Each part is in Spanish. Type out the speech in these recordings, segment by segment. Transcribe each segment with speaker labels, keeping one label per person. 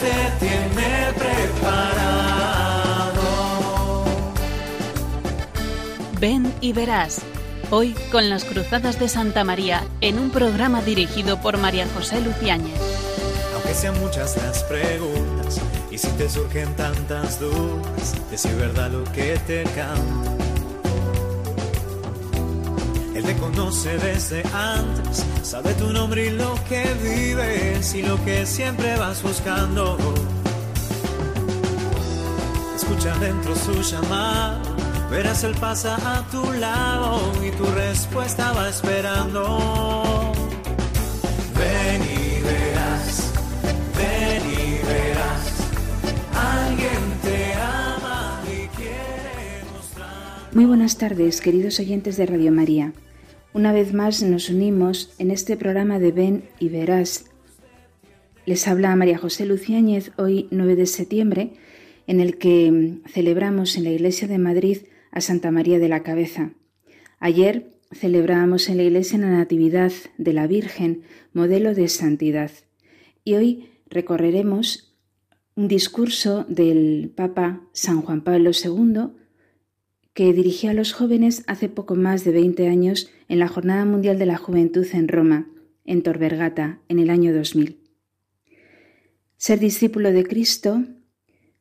Speaker 1: Te tiene preparado.
Speaker 2: Ven y verás. Hoy con las Cruzadas de Santa María en un programa dirigido por María José Luciáñez.
Speaker 1: Aunque sean muchas las preguntas y si te surgen tantas dudas, decir verdad lo que te canta. Te conoce desde antes, sabe tu nombre y lo que vives y lo que siempre vas buscando. Escucha dentro su llamada, verás él pasa a tu lado y tu respuesta va esperando. Ven y verás, ven y verás, alguien te ama y quiere mostrar.
Speaker 3: Muy buenas tardes, queridos oyentes de Radio María. Una vez más nos unimos en este programa de Ven y Verás. Les habla María José Luciáñez hoy 9 de septiembre, en el que celebramos en la Iglesia de Madrid a Santa María de la Cabeza. Ayer celebrábamos en la Iglesia la Natividad de la Virgen, modelo de santidad. Y hoy recorreremos un discurso del Papa San Juan Pablo II que dirigía a los jóvenes hace poco más de 20 años en la Jornada Mundial de la Juventud en Roma, en Tor Vergata, en el año 2000. Ser discípulo de Cristo,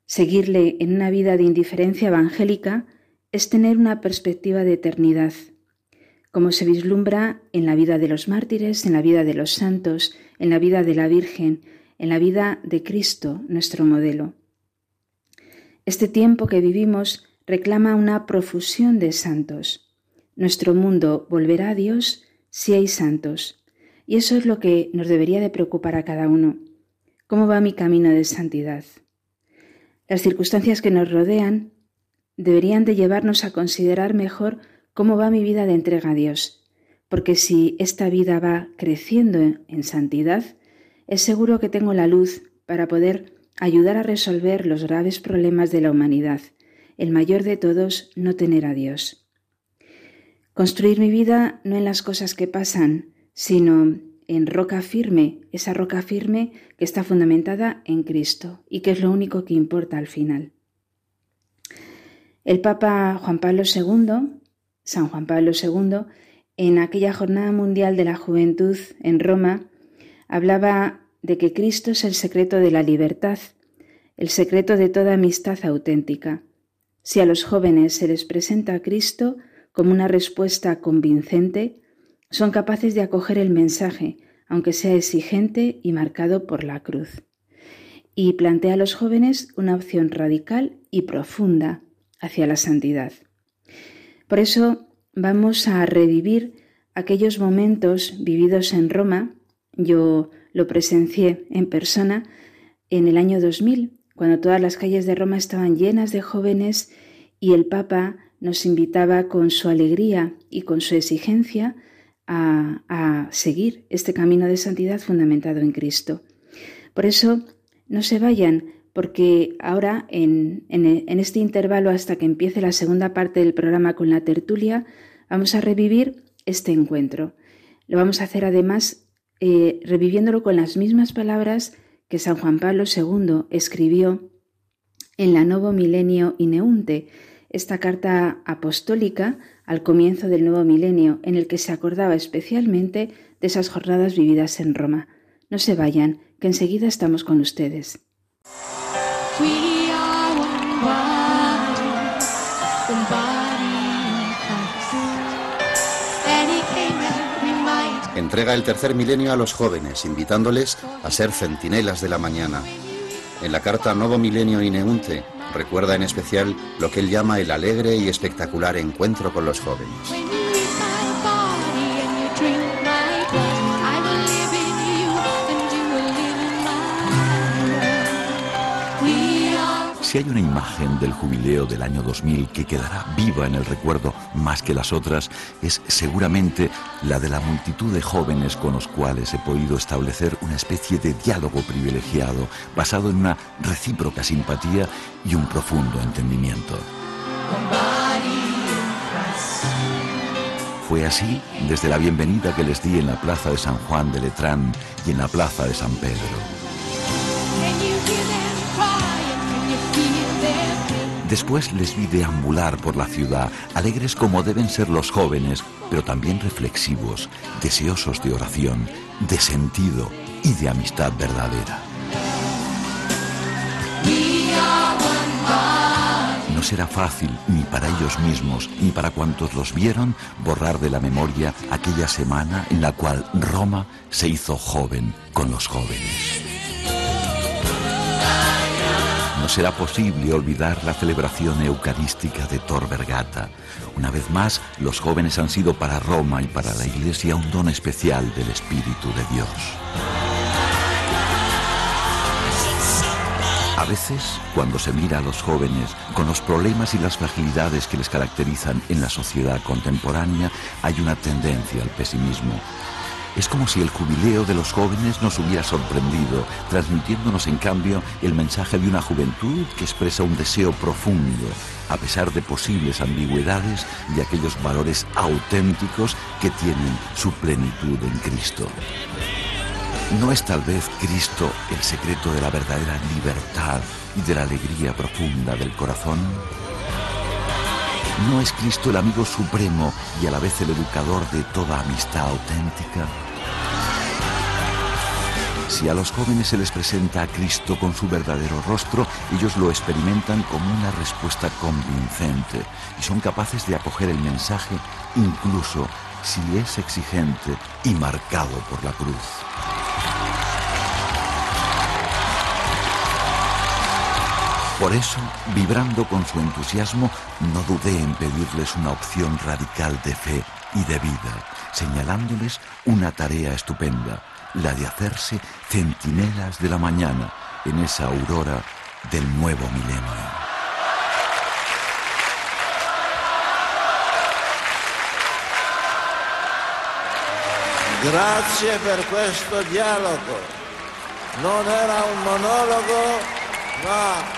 Speaker 3: seguirle en una vida de indiferencia evangélica, es tener una perspectiva de eternidad, como se vislumbra en la vida de los mártires, en la vida de los santos, en la vida de la Virgen, en la vida de Cristo, nuestro modelo. Este tiempo que vivimos reclama una profusión de santos. Nuestro mundo volverá a Dios si hay santos. Y eso es lo que nos debería de preocupar a cada uno. ¿Cómo va mi camino de santidad? Las circunstancias que nos rodean deberían de llevarnos a considerar mejor cómo va mi vida de entrega a Dios, porque si esta vida va creciendo en santidad, es seguro que tengo la luz para poder ayudar a resolver los graves problemas de la humanidad el mayor de todos, no tener a Dios. Construir mi vida no en las cosas que pasan, sino en roca firme, esa roca firme que está fundamentada en Cristo y que es lo único que importa al final. El Papa Juan Pablo II, San Juan Pablo II, en aquella Jornada Mundial de la Juventud en Roma, hablaba de que Cristo es el secreto de la libertad, el secreto de toda amistad auténtica. Si a los jóvenes se les presenta a Cristo como una respuesta convincente, son capaces de acoger el mensaje, aunque sea exigente y marcado por la cruz. Y plantea a los jóvenes una opción radical y profunda hacia la santidad. Por eso vamos a revivir aquellos momentos vividos en Roma. Yo lo presencié en persona en el año 2000, cuando todas las calles de Roma estaban llenas de jóvenes y el Papa nos invitaba con su alegría y con su exigencia a, seguir este camino de santidad fundamentado en Cristo. Por eso, no se vayan, porque ahora, en, este intervalo hasta que empiece la segunda parte del programa con la tertulia, vamos a revivir este encuentro. Lo vamos a hacer además eh, reviviéndolo con las mismas palabras que San Juan Pablo II escribió en la Novo Milenio Ineunte, esta carta apostólica al comienzo del nuevo milenio, en el que se acordaba especialmente de esas jornadas vividas en Roma. No se vayan, que enseguida estamos con ustedes.
Speaker 4: Entrega el tercer milenio a los jóvenes, invitándoles a ser centinelas de la mañana. En la carta Novo Milenio Ineunte recuerda en especial lo que él llama el alegre y espectacular encuentro con los jóvenes.
Speaker 5: Si hay una imagen del jubileo del año 2000 que quedará viva en el recuerdo más que las otras, es seguramente la de la multitud de jóvenes con los cuales he podido establecer una especie de diálogo privilegiado basado en una recíproca simpatía y un profundo entendimiento. Fue así desde la bienvenida que les di en la plaza de San Juan de Letrán y en la plaza de San Pedro. Después les vi deambular por la ciudad, alegres como deben ser los jóvenes, pero también reflexivos, deseosos de oración, de sentido y de amistad verdadera. No será fácil ni para ellos mismos ni para cuantos los vieron borrar de la memoria aquella semana en la cual Roma se hizo joven con los jóvenes. No será posible olvidar la celebración eucarística de Tor Vergata. Una vez más, los jóvenes han sido para Roma y para la Iglesia un don especial del Espíritu de Dios. A veces, cuando se mira a los jóvenes con los problemas y las fragilidades que les caracterizan en la sociedad contemporánea, hay una tendencia al pesimismo. Es como si el jubileo de los jóvenes nos hubiera sorprendido, transmitiéndonos en cambio el mensaje de una juventud que expresa un deseo profundo, a pesar de posibles ambigüedades y aquellos valores auténticos que tienen su plenitud en Cristo. ¿No es tal vez Cristo el secreto de la verdadera libertad y de la alegría profunda del corazón? ¿No es Cristo el amigo supremo y a la vez el educador de toda amistad auténtica? Si a los jóvenes se les presenta a Cristo con su verdadero rostro, ellos lo experimentan como una respuesta convincente y son capaces de acoger el mensaje incluso si es exigente y marcado por la cruz. Por eso, vibrando con su entusiasmo, no dudé en pedirles una opción radical de fe y de vida, señalándoles una tarea estupenda, la de hacerse centinelas de la mañana en esa aurora del nuevo milenio.
Speaker 6: Grazie per questo dialogo. Non era un monologo, ma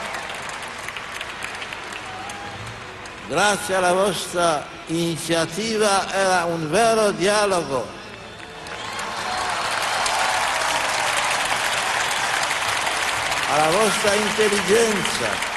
Speaker 6: grazie alla vostra iniziativa era un vero dialogo. Alla vostra intelligenza.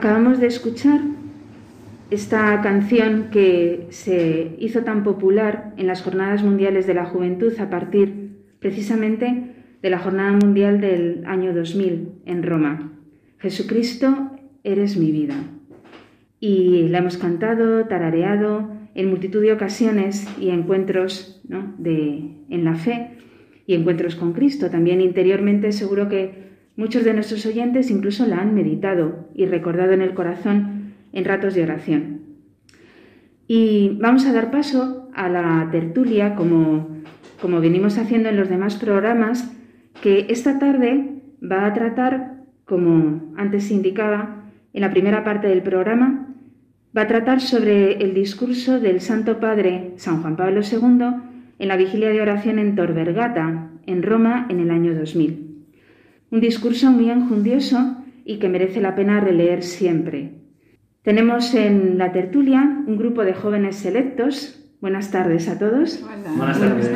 Speaker 3: Acabamos de escuchar esta canción que se hizo tan popular en las Jornadas Mundiales de la Juventud a partir precisamente de la Jornada Mundial del año 2000 en Roma. Jesucristo, eres mi vida. Y la hemos cantado, tarareado en multitud de ocasiones y encuentros de, en la fe y encuentros con Cristo. También interiormente seguro que Muchos de nuestros oyentes incluso la han meditado y recordado en el corazón en ratos de oración. Y vamos a dar paso a la tertulia, como, como venimos haciendo en los demás programas, que esta tarde va a tratar, como antes se indicaba en la primera parte del programa, va a tratar sobre el discurso del Santo Padre San Juan Pablo II en la vigilia de oración en Tor Vergata, en Roma, en el año 2000. Un discurso muy enjundioso y que merece la pena releer siempre. Tenemos en la tertulia un grupo de jóvenes selectos. Buenas tardes a todos.
Speaker 7: Buenas, tardes.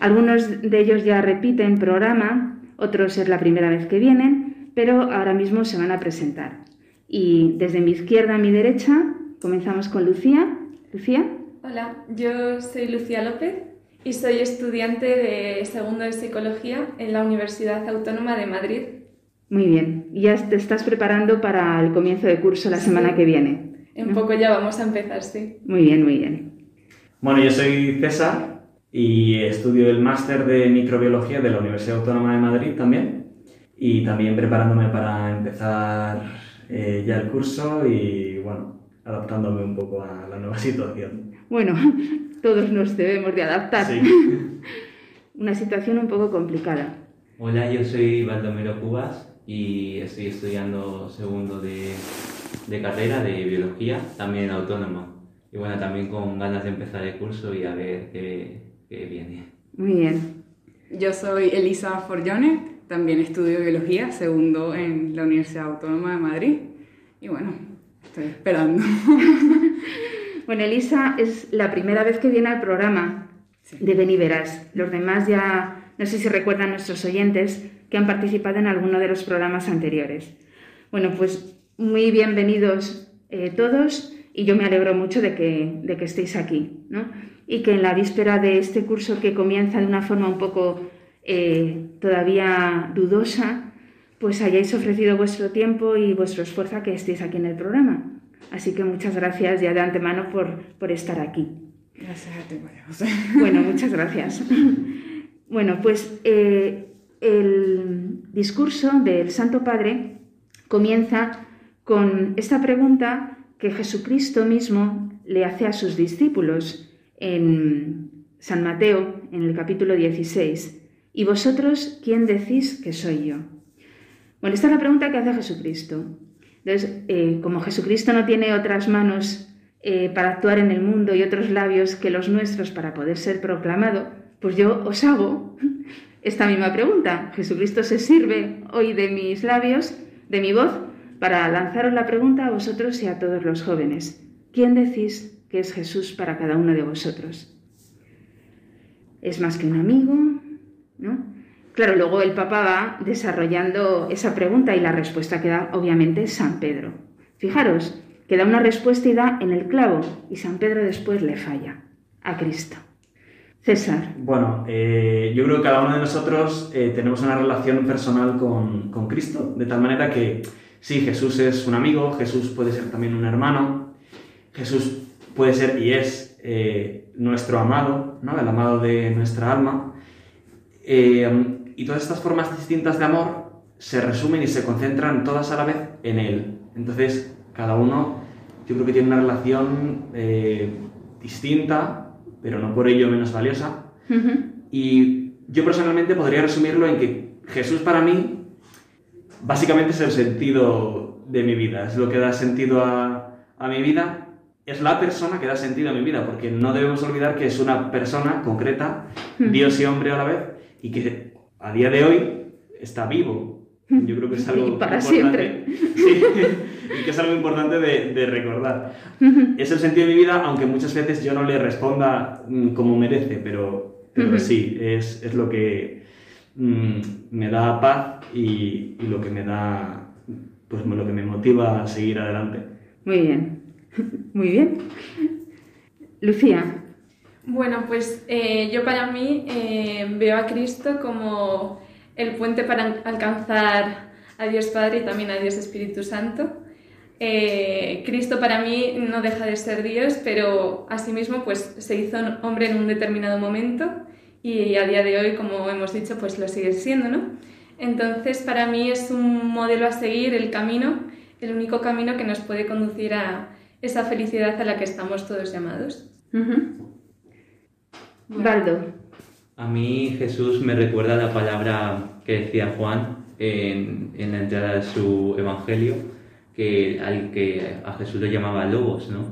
Speaker 3: Algunos de ellos ya repiten programa, otros es la primera vez que vienen, pero ahora mismo se van a presentar. Y desde mi izquierda a mi derecha comenzamos con Lucía. Lucía.
Speaker 8: Hola, yo soy Lucía López y soy estudiante de segundo de psicología en la Universidad Autónoma de Madrid.
Speaker 3: Muy bien, y ya te estás preparando para el comienzo de curso la semana que viene.
Speaker 8: En poco ya vamos a empezar, sí.
Speaker 3: Muy bien, muy bien.
Speaker 9: Bueno, yo soy César y estudio el máster de microbiología de la Universidad Autónoma de Madrid también y también preparándome para empezar eh, ya el curso y bueno, adaptándome un poco a la nueva situación.
Speaker 3: Bueno, todos nos debemos de adaptar.
Speaker 9: Sí.
Speaker 3: Una situación un poco complicada.
Speaker 7: Hola, yo soy Baldomero Cubas y estoy estudiando segundo de, de carrera de biología, también autónoma. Y bueno, también con ganas de empezar el curso y a ver qué, qué viene.
Speaker 3: Muy bien.
Speaker 10: Yo soy Elisa Forgione, también estudio biología, segundo en la Universidad Autónoma de Madrid. Y bueno, estoy esperando.
Speaker 3: Bueno, Elisa es la primera vez que viene al programa de Ven Verás. Los demás ya, no sé si recuerdan nuestros oyentes, que han participado en alguno de los programas anteriores. Bueno, pues muy bienvenidos eh, todos y yo me alegro mucho de que, de que estéis aquí, ¿no? Y que en la víspera de este curso que comienza de una forma un poco eh, todavía dudosa, pues hayáis ofrecido vuestro tiempo y vuestro esfuerzo a que estéis aquí en el programa. Así que muchas gracias ya de antemano por, por estar aquí.
Speaker 10: Gracias a ti, María.
Speaker 3: Bueno, muchas gracias. Bueno, pues eh, el discurso del Santo Padre comienza con esta pregunta que Jesucristo mismo le hace a sus discípulos en San Mateo, en el capítulo 16. ¿Y vosotros quién decís que soy yo? Bueno, esta es la pregunta que hace Jesucristo. Entonces, eh, como Jesucristo no tiene otras manos eh, para actuar en el mundo y otros labios que los nuestros para poder ser proclamado, pues yo os hago esta misma pregunta. Jesucristo se sirve hoy de mis labios, de mi voz, para lanzaros la pregunta a vosotros y a todos los jóvenes. ¿Quién decís que es Jesús para cada uno de vosotros? ¿Es más que un amigo? ¿No? Claro, luego el Papa va desarrollando esa pregunta y la respuesta que da obviamente San Pedro. Fijaros, que da una respuesta y da en el clavo y San Pedro después le falla a Cristo. César.
Speaker 9: Bueno, eh, yo creo que cada uno de nosotros eh, tenemos una relación personal con, con Cristo, de tal manera que sí, Jesús es un amigo, Jesús puede ser también un hermano, Jesús puede ser y es eh, nuestro amado, el amado de nuestra alma. Y todas estas formas distintas de amor se resumen y se concentran todas a la vez en Él. Entonces, cada uno yo creo que tiene una relación eh, distinta, pero no por ello menos valiosa. Y yo personalmente podría resumirlo en que Jesús para mí básicamente es el sentido de mi vida, es lo que da sentido a, a mi vida, es la persona que da sentido a mi vida, porque no debemos olvidar que es una persona concreta, Dios y hombre a la vez, y que a día de hoy está vivo. Yo creo que es algo
Speaker 3: y para
Speaker 9: importante.
Speaker 3: siempre.
Speaker 9: Sí, y que es algo importante de, de recordar. Es el sentido de mi vida, aunque muchas veces yo no le responda mm, como merece, pero, pero sí, es, es, lo que mm, me da paz y, y, lo que me da, pues lo que me motiva a seguir adelante.
Speaker 3: Muy bien, muy bien. Lucía.
Speaker 8: Bueno, pues eh, yo para mí eh, veo a Cristo como el puente para alcanzar a Dios Padre y también a Dios Espíritu Santo. Eh, Cristo para mí no deja de ser Dios, pero asimismo pues se hizo hombre en un determinado momento y a día de hoy, como hemos dicho, pues lo sigue siendo, ¿no? Entonces para mí es un modelo a seguir, el camino, el único camino que nos puede conducir a esa felicidad a la que estamos todos llamados.
Speaker 3: Baldo.
Speaker 7: A mí Jesús me recuerda la palabra que decía Juan en, en la entrada de su evangelio, que, al que a Jesús lo llamaba lobos, ¿no?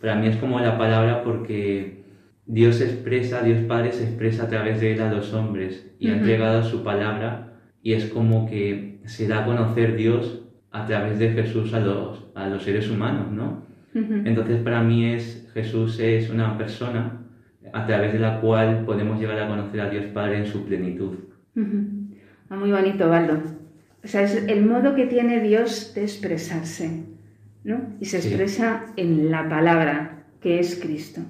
Speaker 7: Para mí es como la palabra porque Dios expresa, Dios Padre se expresa a través de él a los hombres y ha entregado su palabra y es como que se da a conocer Dios a través de Jesús a los, a los seres humanos, ¿no? Entonces para mí es, Jesús es una persona a través de la cual podemos llegar a conocer a Dios Padre en su plenitud.
Speaker 3: Uh Muy bonito, Baldo. O sea, es el modo que tiene Dios de expresarse, ¿no? Y se expresa sí. en la palabra, que es Cristo.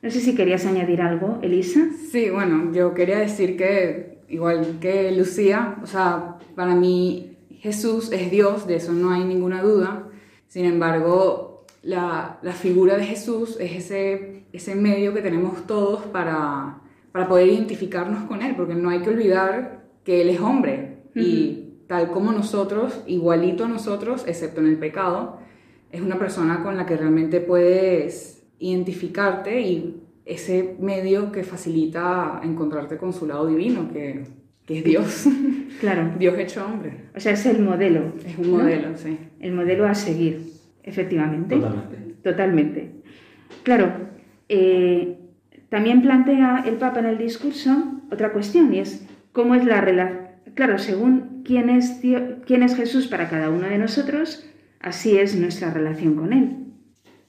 Speaker 3: No sé si querías añadir algo, Elisa.
Speaker 10: Sí, bueno, yo quería decir que, igual que Lucía, o sea, para mí Jesús es Dios, de eso no hay ninguna duda. Sin embargo, la, la figura de Jesús es ese, ese medio que tenemos todos para, para poder identificarnos con Él, porque no hay que olvidar que Él es hombre y tal como nosotros, igualito a nosotros, excepto en el pecado, es una persona con la que realmente puedes identificarte y ese medio que facilita encontrarte con su lado divino, que, que es Dios.
Speaker 3: Claro.
Speaker 10: Dios hecho hombre.
Speaker 3: O sea, es el modelo.
Speaker 10: Es un modelo, sí.
Speaker 3: El modelo a seguir, efectivamente.
Speaker 9: Totalmente.
Speaker 3: Totalmente. Claro, eh, también plantea el Papa en el discurso otra cuestión y es cómo es la relación. Claro, según quién es, quién es Jesús para cada uno de nosotros, así es nuestra relación con Él.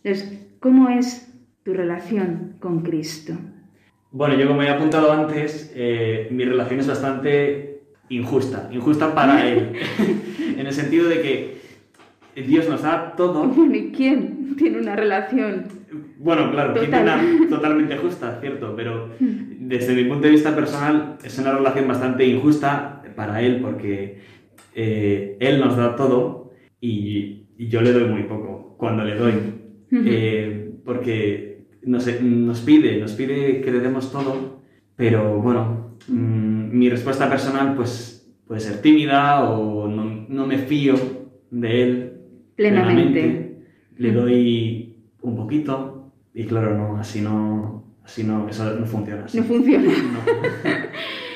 Speaker 3: Entonces, ¿cómo es tu relación con Cristo?
Speaker 9: Bueno, yo como he apuntado antes, eh, mi relación es bastante injusta, injusta para él, en el sentido de que Dios nos da todo.
Speaker 3: Bueno, ¿y quién tiene una relación?
Speaker 9: Bueno, claro, tiene una totalmente justa, cierto, pero desde mi punto de vista personal es una relación bastante injusta para él porque eh, él nos da todo y, yo le doy muy poco cuando le doy, eh, porque nos, nos pide, nos pide que le demos todo, pero bueno, Mm, mi respuesta personal pues puede ser tímida o no, me fío de él
Speaker 3: plenamente.
Speaker 9: Le doy un poquito y claro, no, así no, así no, eso no funciona.
Speaker 3: No funciona.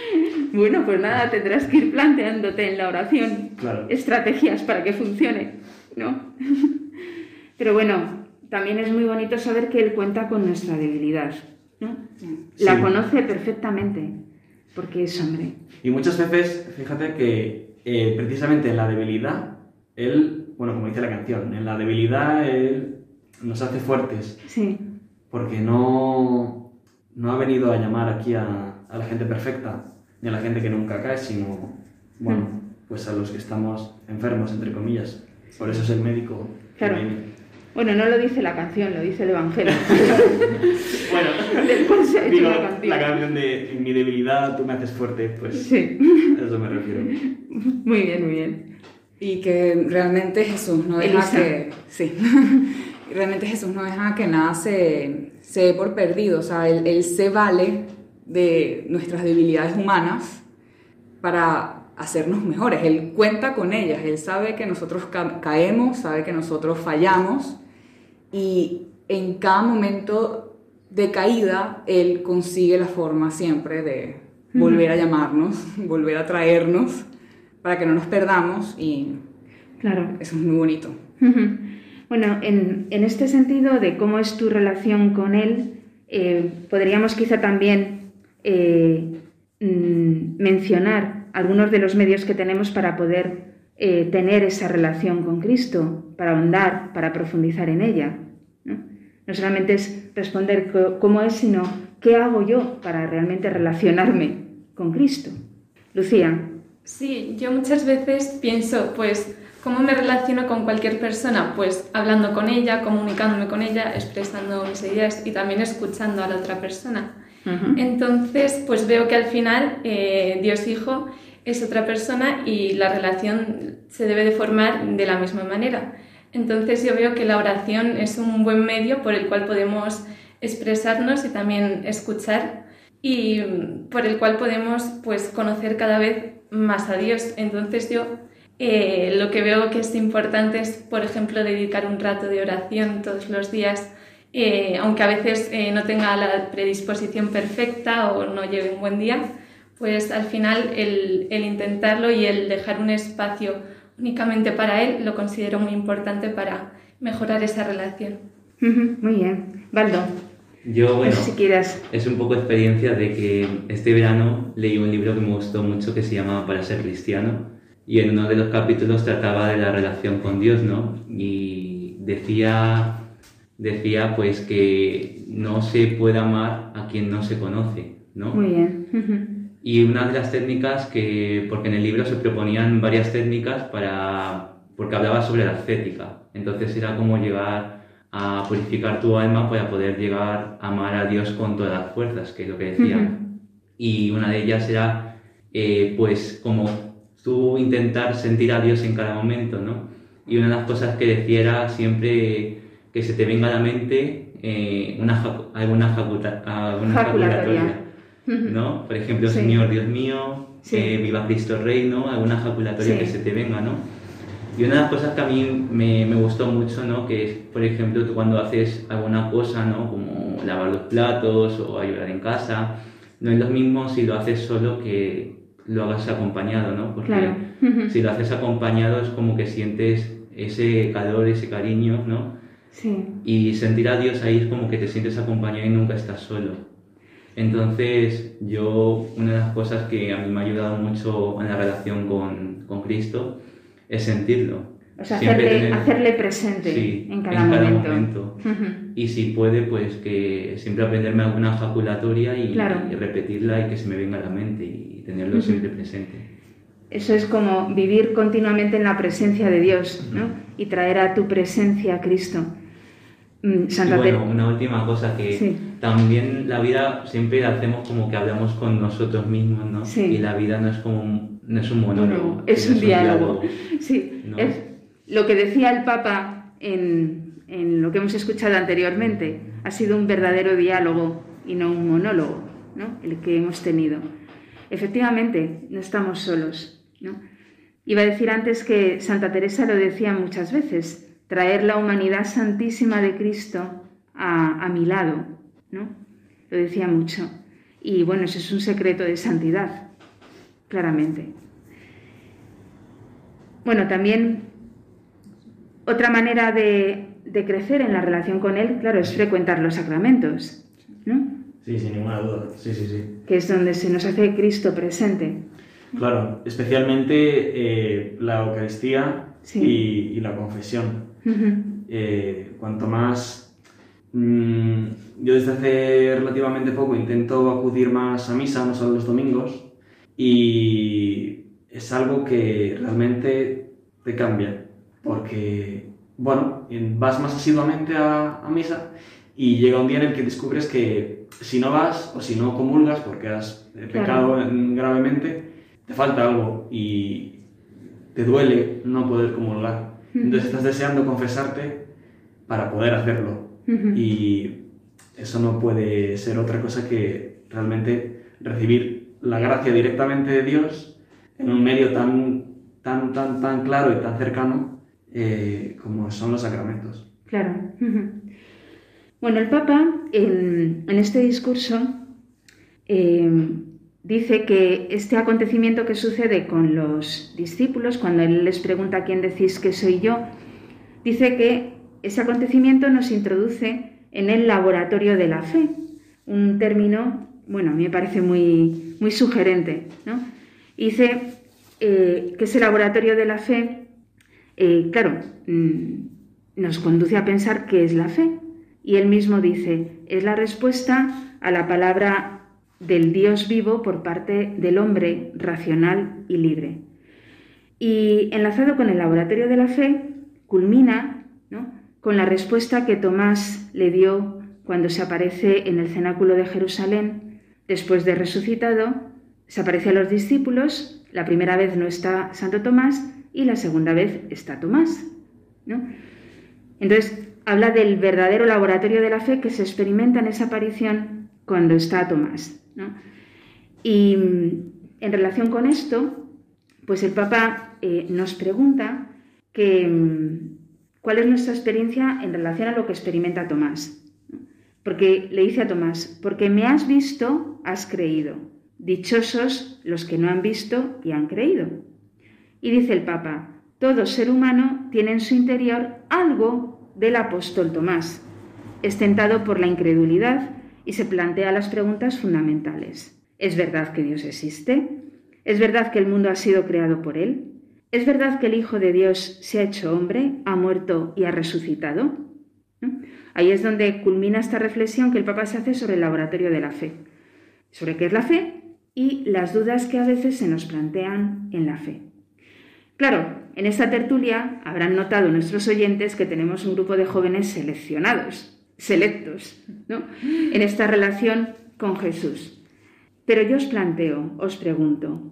Speaker 3: bueno, pues nada, tendrás que ir planteándote en la oración estrategias para que funcione, ¿no? Pero bueno, también es muy bonito saber que él cuenta con nuestra debilidad, ¿no? La conoce perfectamente porque es hombre.
Speaker 9: Y muchas veces, fíjate que eh, precisamente en la debilidad, él, bueno, como dice la canción, en la debilidad él nos hace fuertes.
Speaker 3: Sí.
Speaker 9: Porque no, no ha venido a llamar aquí a, a la gente perfecta, ni a la gente que nunca cae, sino, bueno, mm. pues a los que estamos enfermos, entre comillas. Por eso es el médico.
Speaker 3: Claro. Bueno, no lo dice la canción, lo dice el Evangelio.
Speaker 9: bueno,
Speaker 3: se
Speaker 9: digo,
Speaker 3: la, canción.
Speaker 9: la canción de mi debilidad, tú me haces fuerte, pues
Speaker 3: sí.
Speaker 9: a eso me refiero.
Speaker 3: Muy bien, muy bien.
Speaker 10: Y que realmente Jesús no deja que... Sí. Realmente Jesús no deja que nada se, se dé por perdido. O sea, él, él se vale de nuestras debilidades humanas para hacernos mejores. Él cuenta con ellas, él sabe que nosotros caemos, sabe que nosotros fallamos y en cada momento de caída, Él consigue la forma siempre de volver a llamarnos, volver a traernos, para que no nos perdamos y
Speaker 3: claro.
Speaker 10: eso es muy bonito.
Speaker 3: Bueno, en, este sentido de cómo es tu relación con Él, eh, podríamos quizá también eh, mm, mencionar algunos de los medios que tenemos para poder eh, tener esa relación con Cristo, para ahondar, para profundizar en ella. ¿no? solamente es responder cómo es, sino qué hago yo para realmente relacionarme con Cristo. Lucía.
Speaker 8: Sí, yo muchas veces pienso, pues, ¿cómo me relaciono con cualquier persona? Pues hablando con ella, comunicándome con ella, expresando mis ideas y también escuchando a la otra persona. Entonces, pues veo que al final eh, Dios Hijo es otra persona y la relación se debe de formar de la misma manera. Entonces yo veo que la oración es un buen medio por el cual podemos expresarnos y también escuchar y por el cual podemos pues conocer cada vez más a Dios. Entonces yo eh, lo que veo que es importante es, por ejemplo, dedicar un rato de oración todos los días, eh, aunque a veces eh, no tenga la predisposición perfecta o no lleve un buen día, pues al final el, el intentarlo y el dejar un espacio únicamente para él, lo considero muy importante para mejorar esa relación.
Speaker 3: Muy bien. Baldo.
Speaker 7: Yo, bueno,
Speaker 3: si quieras.
Speaker 7: es un poco experiencia de que este verano leí un libro que me gustó mucho que se llama Para ser cristiano y en uno de los capítulos trataba de la relación con Dios, ¿no? Y decía, decía pues que no se puede amar a quien no se conoce, ¿no?
Speaker 3: Muy bien.
Speaker 7: Y una de las técnicas que, porque en el libro se proponían varias técnicas para, porque hablaba sobre la ascética, entonces era como llegar a purificar tu alma para poder llegar a amar a Dios con todas las fuerzas, que es lo que decía. Y una de ellas era, eh, pues, como tú intentar sentir a Dios en cada momento, ¿no? Y una de las cosas que decía era siempre que se te venga a la mente eh, una alguna, jaculatoria, ¿no? Por ejemplo, Señor Dios mío, eh, viva Cristo Rey, ¿no? Alguna jaculatoria que se te venga, ¿no? Y una de las cosas que a mí me, me, gustó mucho, ¿no? Que es, por ejemplo, tú cuando haces alguna cosa, ¿no? Como lavar los platos o ayudar en casa, no es lo mismo si lo haces solo que lo hagas acompañado, ¿no? Porque si lo haces acompañado es como que sientes ese calor, ese cariño, ¿no? Sí. Y sentir a Dios ahí es como que te sientes acompañado y nunca estás solo. Entonces, yo, una de las cosas que a mí me ha ayudado mucho en la relación con, con Cristo es sentirlo.
Speaker 3: O sea, hacerle, hacerle, presente en cada, momento.
Speaker 7: Y si puede, pues que siempre aprenderme alguna jaculatoria y, repetirla y que se me venga a la mente y tenerlo siempre presente.
Speaker 3: Eso es como vivir continuamente en la presencia de Dios, ¿no? Y traer a tu presencia a Cristo.
Speaker 7: Mm, Santa y bueno, una última cosa que también la vida siempre la hacemos como que hablamos con nosotros mismos, ¿no? Y la vida no es como un, no es un monólogo.
Speaker 3: es, un, diálogo. Sí, es lo que decía el Papa en, en, lo que hemos escuchado anteriormente. Ha sido un verdadero diálogo y no un monólogo, ¿no? El que hemos tenido. Efectivamente, no estamos solos. Iba a decir antes que Santa Teresa lo decía muchas veces, traer la humanidad santísima de Cristo a, mi lado, ¿no? Lo decía mucho. Y bueno, eso es un secreto de santidad, claramente. Bueno, también otra manera de, crecer en la relación con Él, claro, es frecuentar los sacramentos, ¿no?
Speaker 9: Sí, sin ninguna duda, sí, sí, sí.
Speaker 3: Que es donde se nos hace Cristo presente.
Speaker 9: Claro, especialmente eh, la Eucaristía y, la confesión. Eh, cuanto más... Mm, yo desde hace relativamente poco intento acudir más a misa, no solo los domingos, y es algo que realmente te cambia, porque, bueno, vas más asiduamente a, a misa y llega un día en el que descubres que si no vas o si no comulgas porque has pecado gravemente, te falta algo y te duele no poder comulgar. Entonces estás deseando confesarte para poder hacerlo. Y eso no puede ser otra cosa que realmente recibir la gracia directamente de Dios en un medio tan, tan, tan, tan claro y tan cercano eh, como son los sacramentos.
Speaker 3: Claro. Bueno, el Papa en, este discurso eh, dice que este acontecimiento que sucede con los discípulos, cuando él les pregunta quién decís que soy yo, dice que ese acontecimiento nos introduce en el laboratorio de la fe, un término, bueno, a mí me parece muy, muy sugerente, ¿no? Dice eh, que ese laboratorio de la fe, eh, claro, mm, nos conduce a pensar qué es la fe. Y él mismo dice, es la respuesta a la palabra del Dios vivo por parte del hombre racional y libre. Y enlazado con el laboratorio de la fe, culmina con la respuesta que Tomás le dio cuando se aparece en el cenáculo de Jerusalén, después de resucitado, se aparece a los discípulos, la primera vez no está Santo Tomás y la segunda vez está Tomás. Entonces, habla del verdadero laboratorio de la fe que se experimenta en esa aparición cuando está Tomás. Y mm, en relación con esto, pues el Papa eh, nos pregunta mm, cuál es nuestra experiencia en relación a lo que experimenta Tomás. Porque le dice a Tomás, porque me has visto, has creído. Dichosos los que no han visto y han creído. Y dice el Papa, todo ser humano tiene en su interior algo del apóstol Tomás, estentado por la incredulidad y se plantea las preguntas fundamentales. ¿Es verdad que Dios existe? ¿Es verdad que el mundo ha sido creado por Él? ¿Es verdad que el Hijo de Dios se ha hecho hombre, ha muerto y ha resucitado? Ahí es donde culmina esta reflexión que el Papa se hace sobre el laboratorio de la fe, sobre qué es la fe y las dudas que a veces se nos plantean en la fe. Claro, en esta tertulia habrán notado nuestros oyentes que tenemos un grupo de jóvenes seleccionados, selectos, ¿no? En esta relación con Jesús. Pero yo os planteo, os pregunto,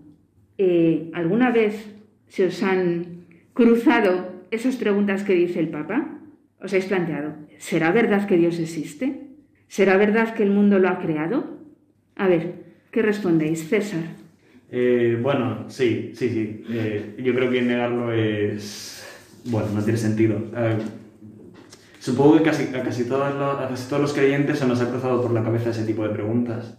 Speaker 3: eh, ¿alguna vez se os han cruzado esas preguntas que dice el Papa? ¿Os habéis planteado, ¿será verdad que Dios existe? ¿Será verdad que el mundo lo ha creado? A ver, ¿qué respondéis, César?
Speaker 9: Eh, bueno, sí, sí, sí. Eh, yo creo que negarlo es. Bueno, no tiene sentido. Eh, supongo que casi, a, casi todos los, a casi todos los creyentes se nos ha cruzado por la cabeza ese tipo de preguntas.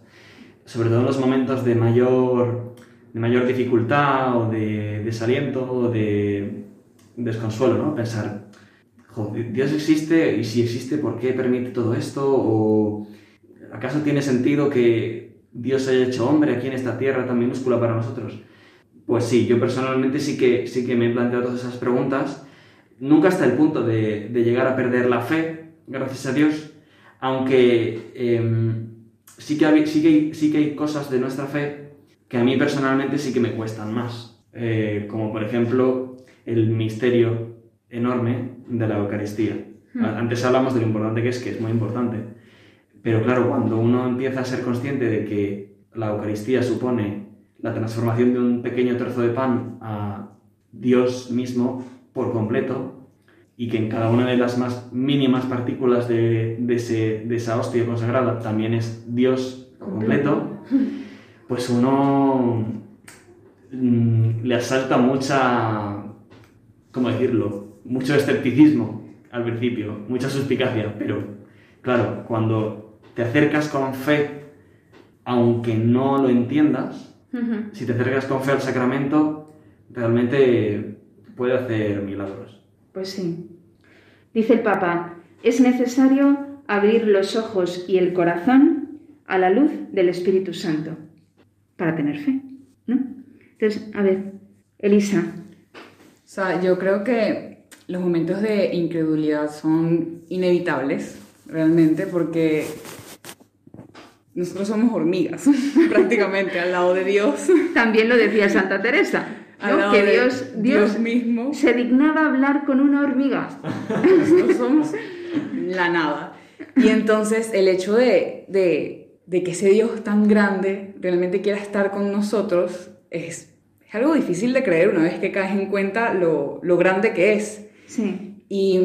Speaker 9: Sobre todo en los momentos de mayor, de mayor dificultad o de desaliento o de desconsuelo, ¿no? Pensar, joder, Dios existe y si existe, ¿por qué permite todo esto? ¿O acaso tiene sentido que Dios haya hecho hombre aquí en esta tierra tan minúscula para nosotros? Pues sí, yo personalmente sí que, sí que me he planteado todas esas preguntas, nunca hasta el punto de, llegar a perder la fe, gracias a Dios, aunque em, sí, que hay, sí, que sí que hay cosas de nuestra fe que a mí personalmente sí que me cuestan más, eh, como por ejemplo el misterio enorme de la Eucaristía. Hmm. Antes hablamos de lo importante que es, que es muy importante, pero claro, cuando uno empieza a ser consciente de que la Eucaristía supone la transformación de un pequeño trozo de pan a Dios mismo por completo, y que en cada una de las más mínimas partículas de, de, esa hostia consagrada también es Dios completo, pues uno mm, le asalta mucha, ¿cómo decirlo? Mucho escepticismo al principio, mucha suspicacia, pero claro, cuando te acercas con fe, aunque no lo entiendas, si te acercas con fe al sacramento, realmente puede hacer milagros.
Speaker 3: Pues sí. Dice el Papa, es necesario abrir los ojos y el corazón a la luz del Espíritu Santo para tener fe, ¿no? Entonces, a ver, Elisa.
Speaker 10: O sea, yo creo que los momentos de incredulidad son inevitables, realmente, porque nosotros somos hormigas, prácticamente, al lado de Dios.
Speaker 3: También lo decía Santa Teresa, que Dios, Dios, mismo se dignaba hablar con una hormiga.
Speaker 10: Nosotros somos la nada. Y entonces el hecho de, de, de, que ese Dios tan grande realmente quiera estar con nosotros es, es, algo difícil de creer una vez que caes en cuenta lo, lo grande que es.
Speaker 3: Sí.
Speaker 10: Y,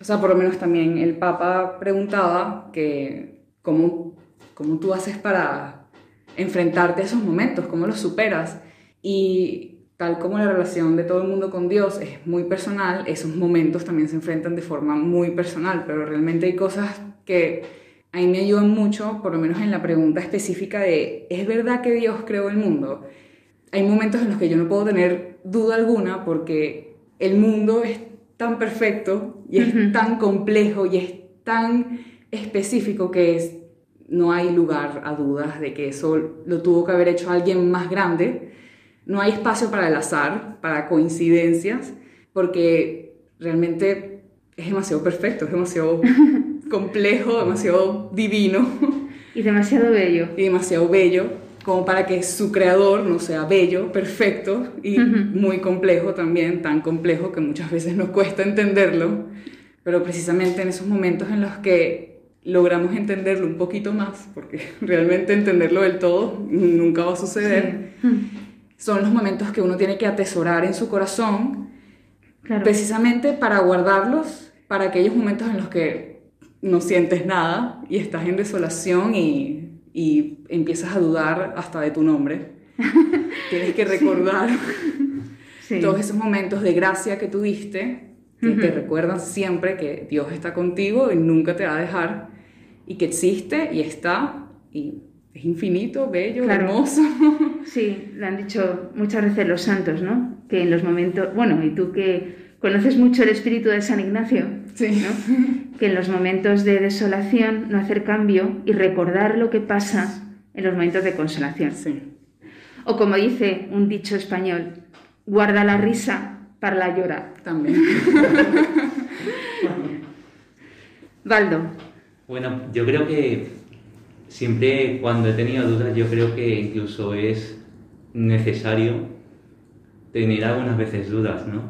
Speaker 10: o sea, por lo menos también el Papa preguntaba que cómo cómo tú haces para enfrentarte a esos momentos, cómo los superas. Y tal como la relación de todo el mundo con Dios es muy personal, esos momentos también se enfrentan de forma muy personal, pero realmente hay cosas que a mí me ayudan mucho, por lo menos en la pregunta específica de, ¿es verdad que Dios creó el mundo? Hay momentos en los que yo no puedo tener duda alguna porque el mundo es tan perfecto y es tan complejo y es tan específico que es no hay lugar a dudas de que eso lo tuvo que haber hecho alguien más grande. No hay espacio para el azar, para coincidencias, porque realmente es demasiado perfecto, es demasiado complejo, demasiado divino.
Speaker 3: Y demasiado bello.
Speaker 10: Y demasiado bello, como para que su creador no sea bello, perfecto y muy complejo también, tan complejo que muchas veces nos cuesta entenderlo. Pero precisamente en esos momentos en los que logramos entenderlo un poquito más, porque realmente entenderlo del todo nunca va a suceder, son los momentos que uno tiene que atesorar en su corazón, precisamente para guardarlos para aquellos momentos en los que no sientes nada y estás en desolación y, y empiezas a dudar hasta de tu nombre. Tienes que recordar todos esos momentos de gracia que tuviste, que te recuerdan siempre que Dios está contigo y nunca te va a dejar y que existe y está y es infinito, bello, hermoso.
Speaker 3: Sí, lo han dicho muchas veces los santos, ¿no? Que en los momentos, bueno, y tú que conoces mucho el espíritu de San Ignacio,
Speaker 10: sí.
Speaker 3: ¿no? que en los momentos de desolación no hacer cambio y recordar lo que pasa en los momentos de consolación.
Speaker 10: Sí.
Speaker 3: O como dice un dicho español, guarda la risa para la llora.
Speaker 10: También.
Speaker 3: Valdo.
Speaker 7: Bueno, yo creo que siempre cuando he tenido dudas, yo creo que incluso es necesario tener algunas veces dudas, ¿no?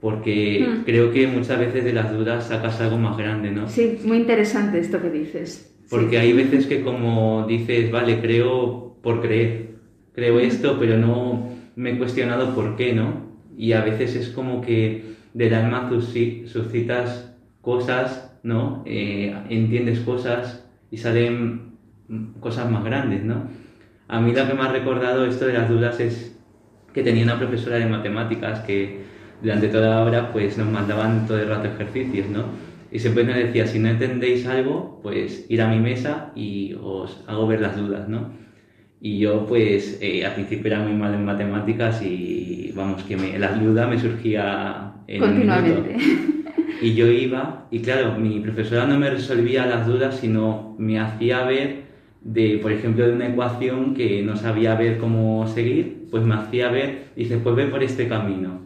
Speaker 7: Porque
Speaker 3: Mm.
Speaker 7: creo que muchas veces de las dudas sacas algo más grande, ¿no?
Speaker 3: Sí, muy interesante esto que dices.
Speaker 7: Porque
Speaker 3: Sí.
Speaker 7: hay veces que como dices, vale, creo por creer, creo esto, pero no me he cuestionado por qué, ¿no? Y a veces es como que del alma susci- suscitas cosas, ¿no? Eh, entiendes cosas y salen cosas más grandes, ¿no? A mí lo que me ha recordado esto de las dudas es que tenía una profesora de matemáticas que durante toda la hora pues nos mandaban todo el rato ejercicios, ¿no? Y siempre nos decía, si no entendéis algo, pues ir a mi mesa y os hago ver las dudas, ¿no? Y yo pues eh, al principio era muy mal en matemáticas y vamos, que me, la duda me surgía en.
Speaker 3: Continuamente.
Speaker 7: Y yo iba, y claro, mi profesora no me resolvía las dudas, sino me hacía ver, de, por ejemplo, de una ecuación que no sabía ver cómo seguir, pues me hacía ver, y dice, pues ve por este camino,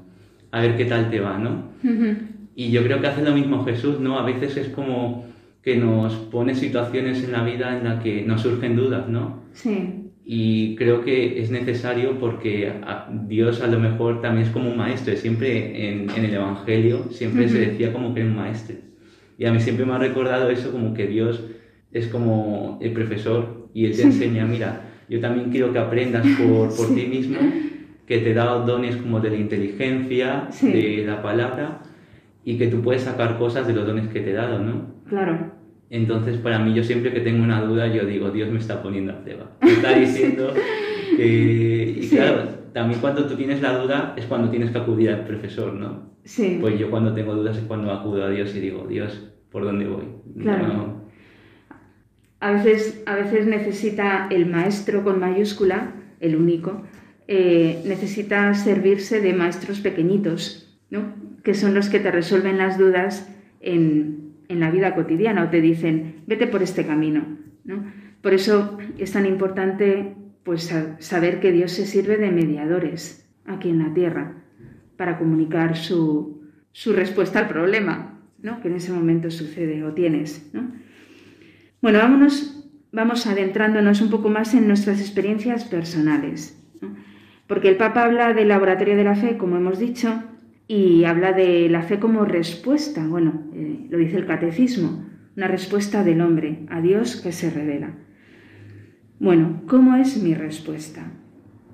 Speaker 7: a ver qué tal te va, ¿no?
Speaker 3: Ujú.
Speaker 7: Y yo creo que hace lo mismo Jesús, ¿no? A veces es como que nos pone situaciones en la vida en las que nos surgen dudas, ¿no?
Speaker 3: Sí.
Speaker 7: Y creo que es necesario porque Dios a lo mejor también es como un maestro. Siempre en, en el Evangelio siempre se
Speaker 3: Ujú.
Speaker 7: decía como que era un maestro. Y a mí siempre me ha recordado eso como que Dios es como el profesor y Él te enseña, mira, yo también quiero que aprendas por, por
Speaker 3: Sí.
Speaker 7: ti mismo, que te da dones como de la inteligencia,
Speaker 3: Sí.
Speaker 7: de la palabra y que tú puedes sacar cosas de los dones que te he dado, ¿no?
Speaker 3: Claro.
Speaker 7: Entonces, para mí, yo siempre que tengo una duda, yo digo, Dios me está poniendo a prueba. Me está diciendo que... Y
Speaker 3: Sí.
Speaker 7: claro, también cuando tú tienes la duda es cuando tienes que acudir al profesor, ¿no?
Speaker 3: Sí.
Speaker 7: Pues yo cuando tengo dudas es cuando acudo a Dios y digo, Dios, ¿por dónde voy?
Speaker 3: Claro.
Speaker 7: No-
Speaker 3: A veces, a veces necesita el maestro con mayúscula, el único, eh, necesita servirse de maestros pequeñitos, ¿no? que son los que te resuelven las dudas en, en la vida cotidiana o te dicen, vete por este camino. ¿no? Por eso es tan importante pues, sa- saber que Dios se sirve de mediadores aquí en la tierra para comunicar su, su respuesta al problema ¿no? que en ese momento sucede o tienes. ¿no? Bueno, vámonos, vamos adentrándonos un poco más en nuestras experiencias personales. Porque el Papa habla del laboratorio de la fe, como hemos dicho, y habla de la fe como respuesta, bueno, eh, lo dice el catecismo, una respuesta del hombre a Dios que se revela. Bueno, ¿cómo es mi respuesta?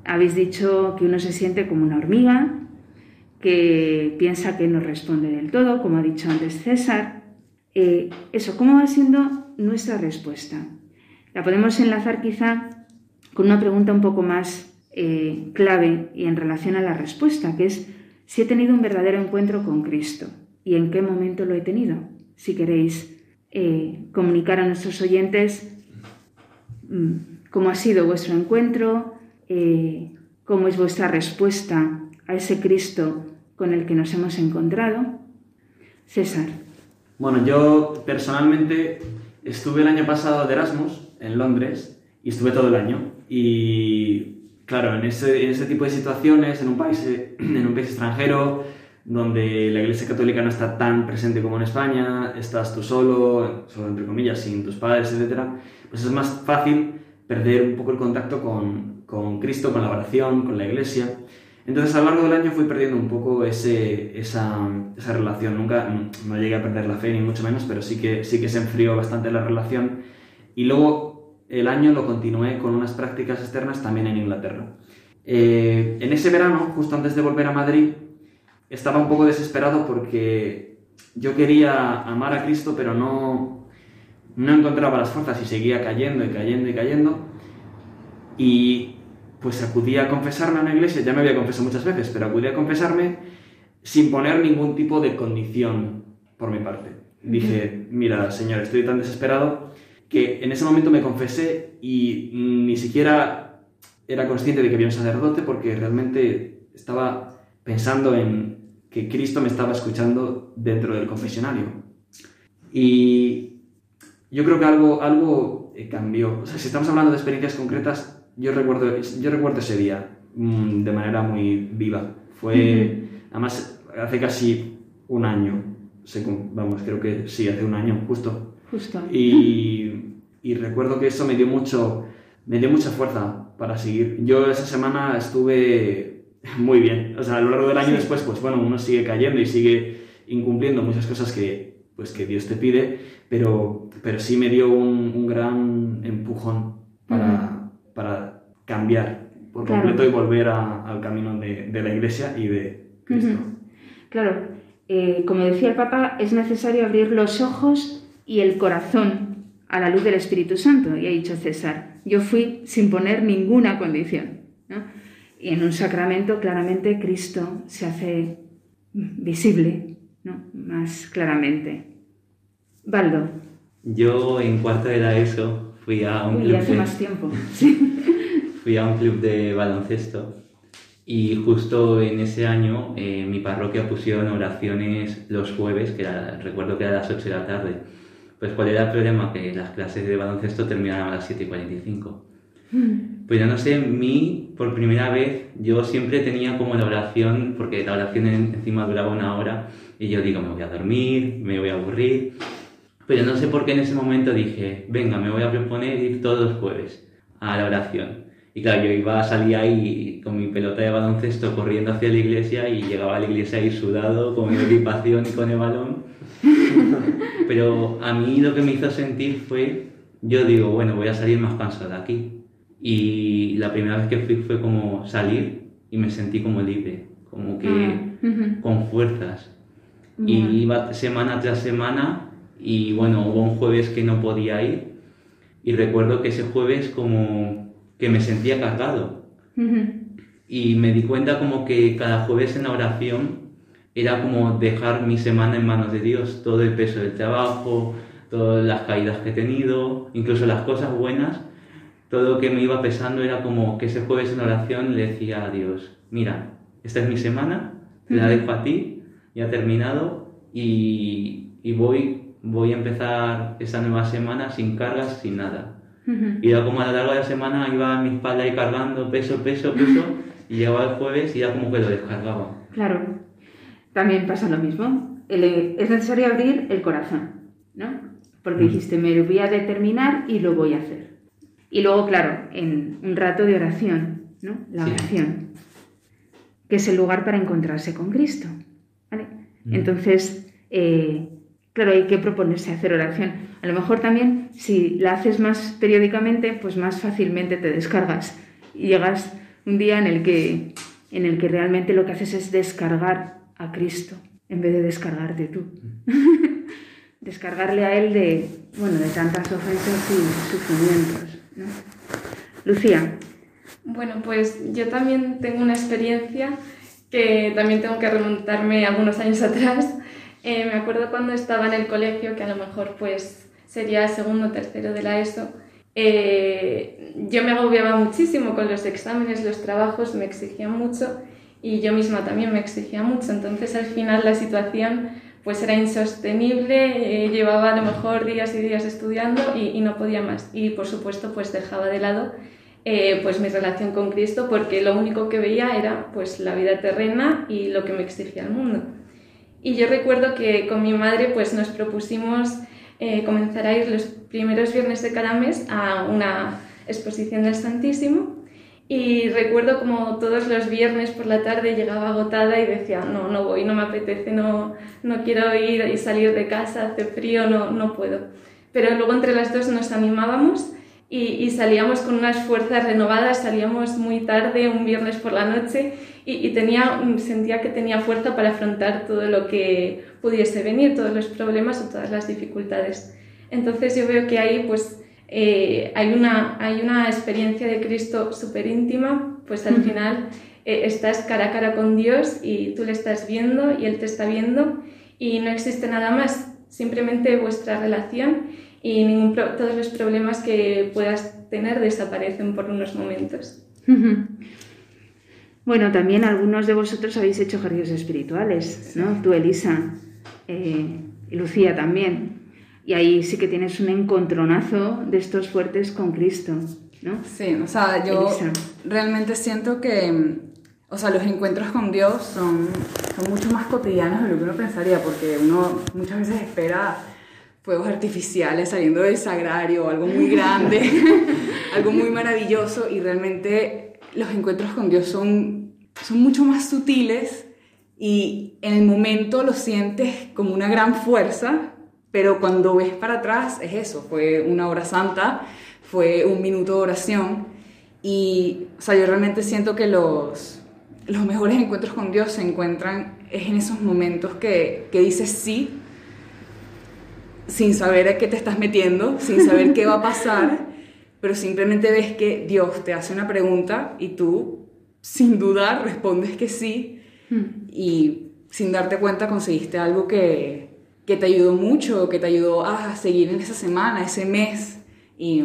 Speaker 3: Habéis dicho que uno se siente como una hormiga, que piensa que no responde del todo, como ha dicho antes César. Eh, eso, ¿cómo va siendo nuestra respuesta? La podemos enlazar quizá con una pregunta un poco más eh, clave y en relación a la respuesta, que es si he tenido un verdadero encuentro con Cristo y en qué momento lo he tenido. Si queréis eh, comunicar a nuestros oyentes mm, cómo ha sido vuestro encuentro, eh, cómo es vuestra respuesta a ese Cristo con el que nos hemos encontrado. César.
Speaker 9: Bueno, yo personalmente estuve el año pasado de Erasmus en Londres y estuve todo el año. Y claro, en ese, en ese tipo de situaciones, en un, país, en un país extranjero, donde la Iglesia Católica no está tan presente como en España, estás tú solo, solo entre comillas, sin tus padres, etc., pues es más fácil perder un poco el contacto con, con Cristo, con la oración, con la Iglesia. Entonces a lo largo del año fui perdiendo un poco ese, esa, esa, relación. Nunca, no llegué a perder la fe ni mucho menos, pero sí que, sí que se enfrió bastante la relación. Y luego el año lo continué con unas prácticas externas también en Inglaterra. Eh, en ese verano, justo antes de volver a Madrid, estaba un poco desesperado porque yo quería amar a Cristo, pero no, no encontraba las fuerzas y seguía cayendo y cayendo y cayendo. Y pues acudí a confesarme a una iglesia, ya me había confesado muchas veces, pero acudí a confesarme sin poner ningún tipo de condición por mi parte. Dije, mira, señor, estoy tan desesperado que en ese momento me confesé y ni siquiera era consciente de que había un sacerdote porque realmente estaba pensando en que Cristo me estaba escuchando dentro del confesionario. Y yo creo que algo, algo cambió. O sea, si estamos hablando de experiencias concretas, yo recuerdo, yo recuerdo ese día mmm, de manera muy viva. Fue, además, hace casi un año. Vamos, creo que sí, hace un año, justo.
Speaker 3: Justo.
Speaker 9: Y, y recuerdo que eso me dio mucho, me dio mucha fuerza para seguir. Yo esa semana estuve muy bien. O sea, a lo largo del año después, pues bueno, uno sigue cayendo y sigue incumpliendo muchas cosas que, pues, que Dios te pide, pero, pero sí me dio un, gran empujón para, para cambiar por completo y volver al camino de, de, la iglesia y de Cristo.
Speaker 3: Claro, eh, como decía el Papa, es necesario abrir los ojos y el corazón a la luz del Espíritu Santo. Y ha dicho César, yo fui sin poner ninguna condición. Y en un sacramento claramente Cristo se hace visible, ¿no? más claramente. Baldo.
Speaker 7: Yo en cuarto de la ESO fui a un club
Speaker 3: hace más tiempo.
Speaker 7: fui a un club de baloncesto y justo en ese año eh, mi parroquia pusieron oraciones los jueves, que recuerdo que era a las 8 de la tarde. Pues cuál era el problema, que las clases de baloncesto terminaban a las 7 y 45. Pues yo no sé, mí, por primera vez, yo siempre tenía como la oración, porque la oración encima duraba una hora, y yo digo, me voy a dormir, me voy a aburrir. Pero no sé por qué en ese momento dije, venga, me voy a proponer ir todos los jueves a la oración. Y claro, yo iba a salir ahí con mi pelota de baloncesto corriendo hacia la iglesia y llegaba a la iglesia ahí sudado, con mi equipación y con el balón. Pero a mí lo que me hizo sentir fue, yo digo, bueno, voy a salir más cansado de aquí. Y la primera vez que fui fue como salir y me sentí como libre, como que ah, con fuerzas. Y iba semana tras semana y bueno, hubo un jueves que no podía ir y recuerdo que ese jueves como que me sentía cargado. Y me di cuenta como que cada jueves en la oración era como dejar mi semana en manos de Dios, todo el peso del trabajo, todas las caídas que he tenido, incluso las cosas buenas, todo lo que me iba pesando era como que ese jueves en oración le decía a Dios, mira, esta es mi semana, te la dejo a ti, ya ha terminado y, y, voy, voy a empezar esa nueva semana sin cargas, sin nada. Y ya como a lo largo de la semana iba a mi espalda ahí cargando peso, peso, peso, y llegaba el jueves y ya como que lo descargaba.
Speaker 3: Claro, también pasa lo mismo. es necesario abrir el corazón, ¿no? Porque dijiste, me voy a determinar y lo voy a hacer. Y luego, claro, en un rato de oración, ¿no? La oración, que es el lugar para encontrarse con Cristo. ¿vale? Mm. Entonces, eh, claro, hay que proponerse hacer oración. A lo mejor también, si la haces más periódicamente, pues más fácilmente te descargas y llegas un día en el que, en el que realmente lo que haces es descargar a Cristo en vez de descargarte tú. Descargarle a Él de, bueno, de tantas ofensas y sufrimientos. Lucía.
Speaker 8: Bueno, pues yo también tengo una experiencia que también tengo que remontarme algunos años atrás. Eh, me acuerdo cuando estaba en el colegio, que a lo mejor pues sería el segundo o tercero de la ESO, eh, yo me agobiaba muchísimo con los exámenes, los trabajos, me exigían mucho y yo misma también me exigía mucho. Entonces al final la situación pues era insostenible, eh, llevaba a lo mejor días y días estudiando y, no podía más. Y por supuesto pues dejaba de lado eh, pues mi relación con Cristo porque lo único que veía era pues la vida terrena y lo que me exigía el mundo. Y yo recuerdo que con mi madre pues nos propusimos eh, comenzar a ir los primeros viernes de cada mes a una exposición del Santísimo y recuerdo como todos los viernes por la tarde llegaba agotada y decía, no, no voy, no me apetece, no, no quiero ir y salir de casa, hace frío, no, no puedo. Pero luego entre las dos nos animábamos y, salíamos con unas fuerzas renovadas, salíamos muy tarde, un viernes por la noche, y, y, tenía, sentía que tenía fuerza para afrontar todo lo que pudiese venir, todos los problemas o todas las dificultades. Entonces yo veo que ahí pues eh, hay, una, hay una experiencia de Cristo súper íntima, pues al final eh, estás cara a cara con Dios y tú le estás viendo y Él te está viendo y no existe nada más, simplemente vuestra relación y ningún todos los problemas que puedas tener desaparecen por unos momentos.
Speaker 3: Bueno, también algunos de vosotros habéis hecho ejercicios espirituales, ¿no? Tú, Elisa, eh, y Lucía también. Y ahí sí que tienes un encontronazo de estos fuertes con Cristo, ¿no?
Speaker 10: Sí, o sea, yo realmente siento que, o sea, los encuentros con Dios son, son mucho más cotidianos de lo que uno pensaría, porque uno muchas veces espera fuegos artificiales saliendo del sagrario, algo muy grande, algo muy maravilloso, y realmente los encuentros con Dios son son mucho más sutiles y en el momento lo sientes como una gran fuerza, pero cuando ves para atrás es eso, fue una hora santa, fue un minuto de oración y, o sea, yo realmente siento que los, los mejores encuentros con Dios se encuentran es en esos momentos que, que dices sí, sin saber a qué te estás metiendo, sin saber qué va a pasar, pero simplemente ves que Dios te hace una pregunta y tú, sin dudar, respondes que sí hmm. y sin darte cuenta conseguiste algo que, que te ayudó mucho, que te ayudó a seguir en esa semana, ese mes. Y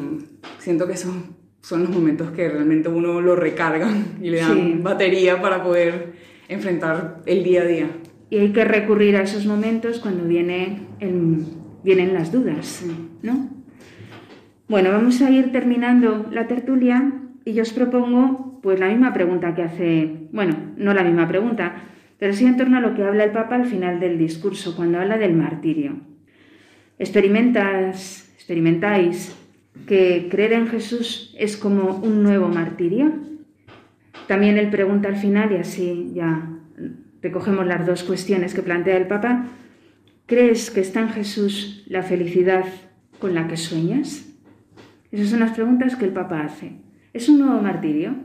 Speaker 10: siento que esos son los momentos que realmente uno lo recargan y le dan batería para poder enfrentar el día a día.
Speaker 3: Y hay que recurrir a esos momentos cuando viene el, vienen las dudas, ¿no? Bueno, vamos a ir terminando la tertulia y yo os propongo pues la misma pregunta que hace, bueno, no la misma pregunta, pero sí en torno a lo que habla el Papa al final del discurso, cuando habla del martirio. ¿Experimentas, experimentáis que creer en Jesús es como un nuevo martirio? También él pregunta al final, y así ya recogemos las dos cuestiones que plantea el Papa, ¿crees que está en Jesús la felicidad con la que sueñas? Esas son las preguntas que el Papa hace. ¿Es un nuevo martirio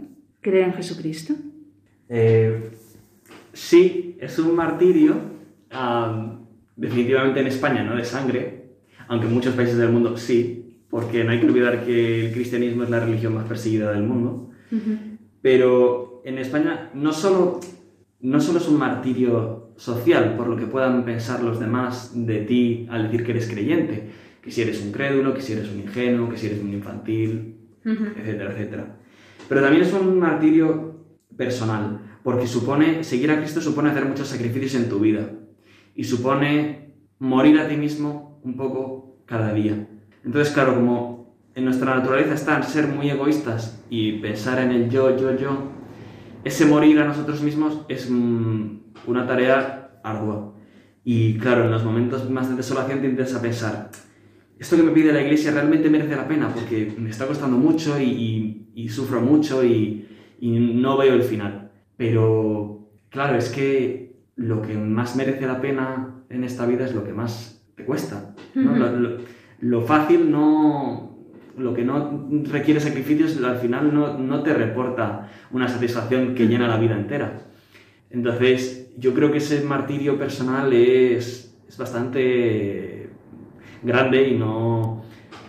Speaker 3: creer en Jesucristo?
Speaker 9: Eh, sí, es un martirio, definitivamente en España no de sangre, aunque en muchos países del mundo sí, porque no hay que olvidar que el cristianismo es la religión más perseguida del mundo. Pero en España no solo, no solo es un martirio social, por lo que puedan pensar los demás de ti al decir que eres creyente, que si eres un crédulo, que si eres un ingenuo, que si eres un infantil, etcétera, etcétera. Pero también es un martirio personal, porque supone, seguir a Cristo supone hacer muchos sacrificios en tu vida y supone morir a ti mismo un poco cada día. Entonces, claro, como en nuestra naturaleza está ser muy egoístas y pensar en el yo, yo, yo, ese morir a nosotros mismos es mm, una tarea ardua. Y claro, en los momentos más de desolación tiendes a pensar, esto que me pide la iglesia realmente merece la pena porque me está costando mucho y, sufro mucho y, no veo el final. Pero claro, es que lo que más merece la pena en esta vida es lo que más te cuesta. lo, fácil no, lo que no requiere sacrificios al final no, te reporta una satisfacción que llena la vida entera. Entonces, yo creo que ese martirio personal es, bastante grande y no,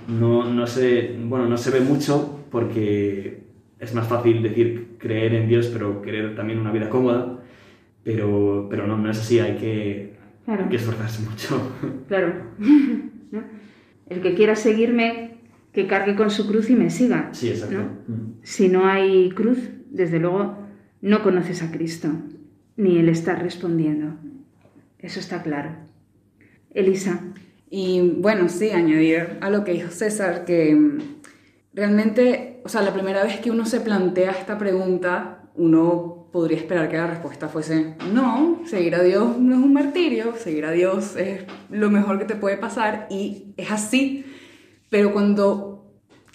Speaker 9: no, se, bueno, no se ve mucho porque es más fácil decir creer en Dios, pero querer también una vida cómoda. Pero, pero no, no es así, hay que, hay que esforzarse mucho.
Speaker 3: Claro. El que quiera seguirme que cargue con su cruz y me siga.
Speaker 9: Sí, exacto.
Speaker 3: Mm. Si no hay cruz, desde luego no conoces a Cristo, ni Él está respondiendo. Eso está claro. Elisa.
Speaker 10: Y bueno, sí, añadir a lo que dijo César, que mm, o sea, la primera vez que uno se plantea esta pregunta, uno podría esperar que la respuesta fuese, no, seguir a Dios no es un martirio, seguir a Dios es lo mejor que te puede pasar y es así. Pero cuando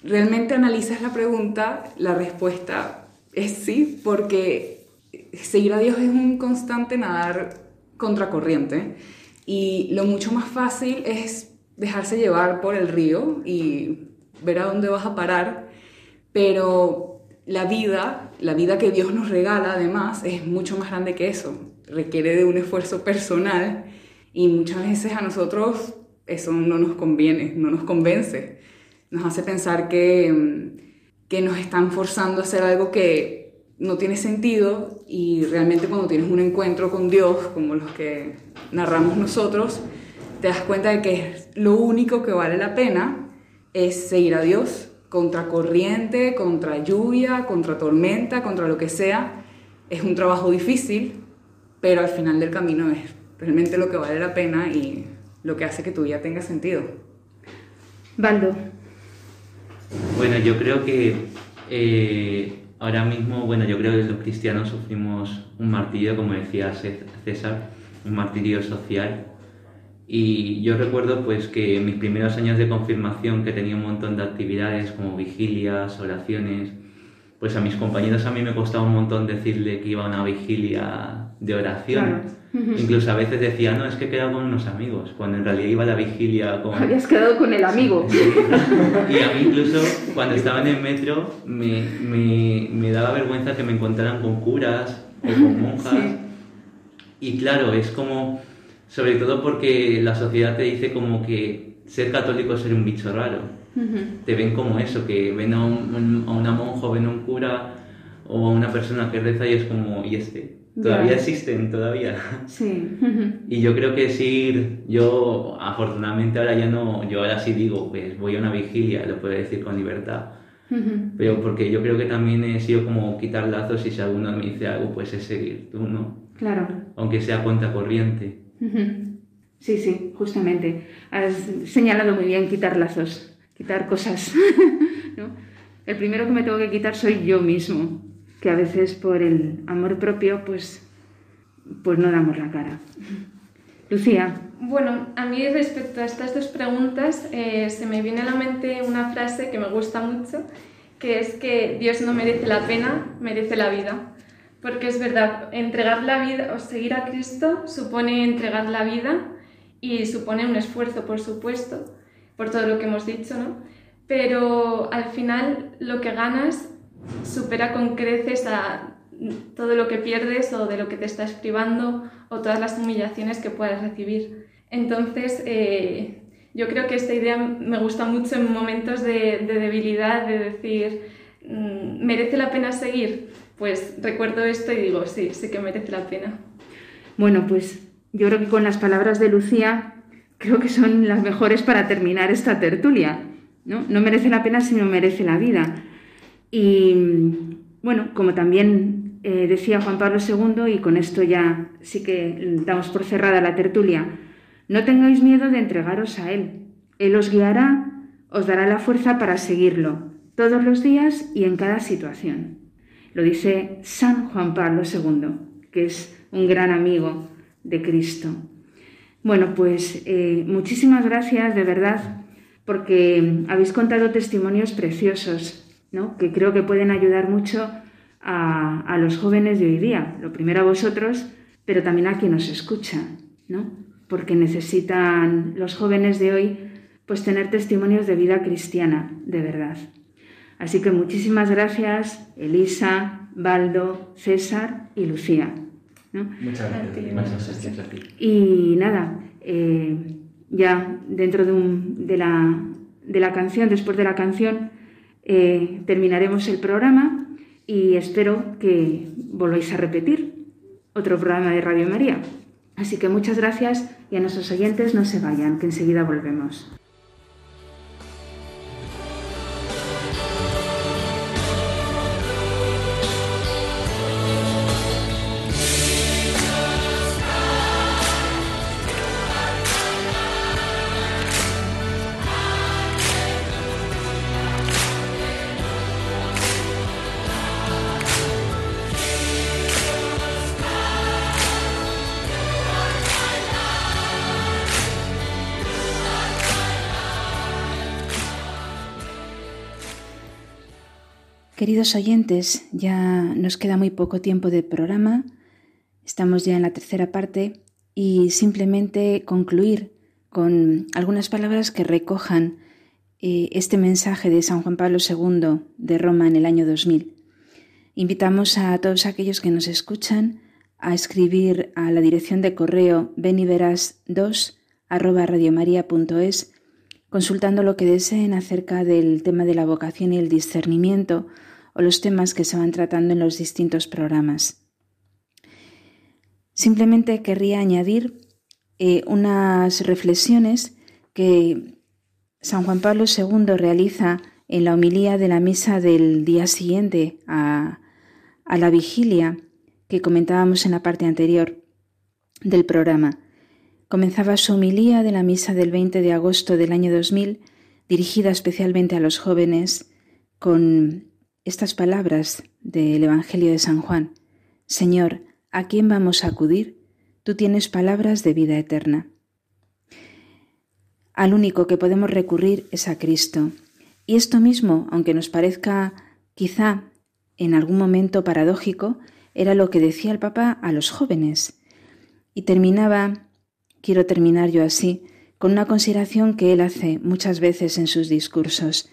Speaker 10: realmente analizas la pregunta, la respuesta es sí, porque seguir a Dios es un constante nadar contracorriente y lo mucho más fácil es dejarse llevar por el río y ver a dónde vas a parar, pero la vida, la vida que Dios nos regala además es mucho más grande que eso, requiere de un esfuerzo personal y muchas veces a nosotros eso no nos conviene, no nos convence. Nos hace pensar que, mm, que nos están forzando a hacer algo que no tiene sentido y realmente cuando tienes un encuentro con Dios, como los que narramos nosotros, te das cuenta de que lo único que vale la pena es seguir a Dios contra corriente, contra lluvia, contra tormenta, contra lo que sea. Es un trabajo difícil, pero al final del camino es realmente lo que vale la pena y lo que hace que tu vida tenga sentido.
Speaker 3: Baldo.
Speaker 7: Bueno, yo creo que eh, ahora mismo, bueno, yo creo que los cristianos sufrimos un martirio, como decía César, un martirio social. Y yo recuerdo pues que en mis primeros años de confirmación, que tenía un montón de actividades como vigilias, oraciones, pues a mis compañeros a mí me costaba un montón decirle que iba a una vigilia de oración. Incluso a veces decía, no, es que he quedado con unos amigos, cuando en realidad iba a la vigilia con...
Speaker 3: Habías quedado con el amigo.
Speaker 7: Y a mí incluso cuando estaba en el metro me, me, me daba vergüenza que me encontraran con curas o con monjas. Y claro, es como, sobre todo porque la sociedad te dice como que ser católico es ser un bicho raro te ven como eso, que ven a, un, a una monja, ven a un cura o a una persona que reza y es como, ¿y este? Todavía existen, todavía.
Speaker 3: Sí.
Speaker 7: y yo creo que sí, yo afortunadamente ahora ya no, yo ahora sí digo, pues voy a una vigilia, lo puedo decir con libertad. Pero porque yo creo que también he sido como quitar lazos y si alguno me dice algo, pues es seguir, tú no.
Speaker 3: Claro.
Speaker 7: Aunque sea cuenta corriente.
Speaker 3: Sí, sí, justamente. Has señalado muy bien quitar lazos quitar cosas. El primero que me tengo que quitar soy yo mismo, que a veces por el amor propio pues, pues no damos la cara. Lucía.
Speaker 8: Bueno, a mí respecto a estas dos preguntas eh, se me viene a la mente una frase que me gusta mucho, que es que Dios no merece la pena, merece la vida. Porque es verdad, entregar la vida o seguir a Cristo supone entregar la vida y supone un esfuerzo, por supuesto, por todo lo que hemos dicho, ¿no? Pero al final lo que ganas supera con creces a todo lo que pierdes o de lo que te estás privando o todas las humillaciones que puedas recibir. Entonces, eh, yo creo que esta idea me gusta mucho en momentos de, debilidad, de decir, mm, ¿merece la pena seguir? Pues recuerdo esto y digo, sí, sí que merece la pena.
Speaker 3: Bueno, pues yo creo que con las palabras de Lucía creo que son las mejores para terminar esta tertulia. ¿no? no merece la pena, sino merece la vida. Y bueno, como también eh, decía Juan Pablo II, y con esto ya sí que damos por cerrada la tertulia, no tengáis miedo de entregaros a Él. Él os guiará, os dará la fuerza para seguirlo, todos los días y en cada situación. Lo dice San Juan Pablo II, que es un gran amigo de Cristo. Bueno, pues eh, muchísimas gracias de verdad porque habéis contado testimonios preciosos, ¿no? que creo que pueden ayudar mucho a, los jóvenes de hoy día. Lo primero a vosotros, pero también a quien nos escucha, ¿no? porque necesitan los jóvenes de hoy pues tener testimonios de vida cristiana, de verdad. Así que muchísimas gracias, Elisa, Baldo, César y Lucía.
Speaker 9: Muchas gracias.
Speaker 3: Y nada, eh, ya dentro de, la, canción, después de la canción, eh, terminaremos el programa y espero que volváis a repetir otro programa de Radio María. Así que muchas gracias y a nuestros oyentes no se vayan, que enseguida volvemos. Queridos oyentes, ya nos queda muy poco tiempo de programa, estamos ya en la tercera parte y simplemente concluir con algunas palabras que recojan eh, este mensaje de San Juan Pablo II de Roma en el año 2000. Invitamos a todos aquellos que nos escuchan a escribir a la dirección de correo beniveras2 consultando lo que deseen acerca del tema de la vocación y el discernimiento o los temas que se van tratando en los distintos programas. Simplemente querría añadir eh, unas reflexiones que San Juan Pablo II realiza en la homilía de la misa del día siguiente a, a la vigilia que comentábamos en la parte anterior del programa. Comenzaba su homilía de la misa del 20 de agosto del año 2000, dirigida especialmente a los jóvenes, con estas palabras del Evangelio de San Juan. Señor, ¿a quién vamos a acudir? Tú tienes palabras de vida eterna. Al único que podemos recurrir es a Cristo. Y esto mismo, aunque nos parezca quizá en algún momento paradójico, era lo que decía el Papa a los jóvenes. Y terminaba, quiero terminar yo así, con una consideración que él hace muchas veces en sus discursos.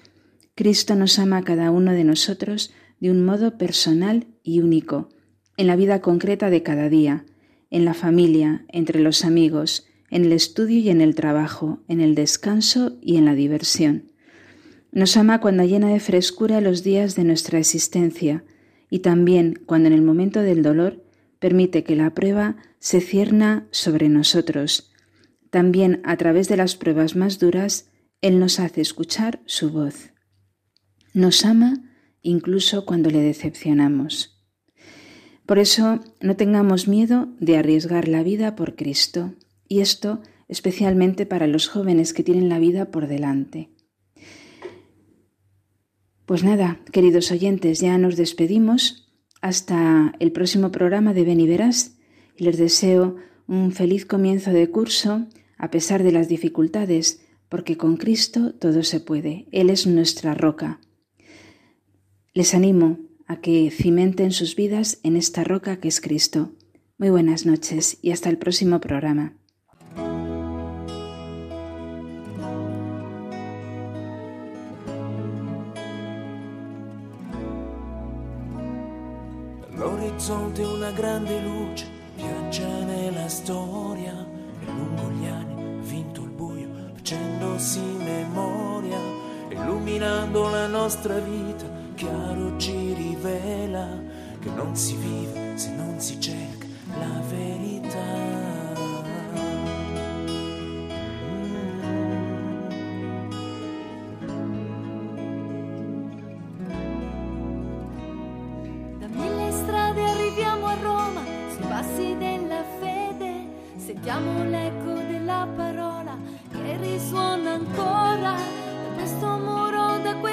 Speaker 3: Cristo nos ama a cada uno de nosotros de un modo personal y único, en la vida concreta de cada día, en la familia, entre los amigos, en el estudio y en el trabajo, en el descanso y en la diversión. Nos ama cuando llena de frescura los días de nuestra existencia y también cuando en el momento del dolor permite que la prueba se cierna sobre nosotros. También a través de las pruebas más duras, Él nos hace escuchar su voz. Nos ama incluso cuando le decepcionamos. Por eso no tengamos miedo de arriesgar la vida por Cristo, y esto especialmente para los jóvenes que tienen la vida por delante. Pues nada, queridos oyentes, ya nos despedimos hasta el próximo programa de Ven les deseo un feliz comienzo de curso a pesar de las dificultades, porque con Cristo todo se puede. Él es nuestra roca. Les animo a que cimenten sus vidas en esta roca que es Cristo. Muy buenas noches y hasta el próximo programa.
Speaker 1: Una viaggia nella storia e lungo gli anni vinto il buio facendosi memoria illuminando la nostra vita chiaro ci rivela che non si vive se non si cerca la verità
Speaker 11: passi della fede, sentiamo l'eco della parola che risuona ancora da questo muro, da questo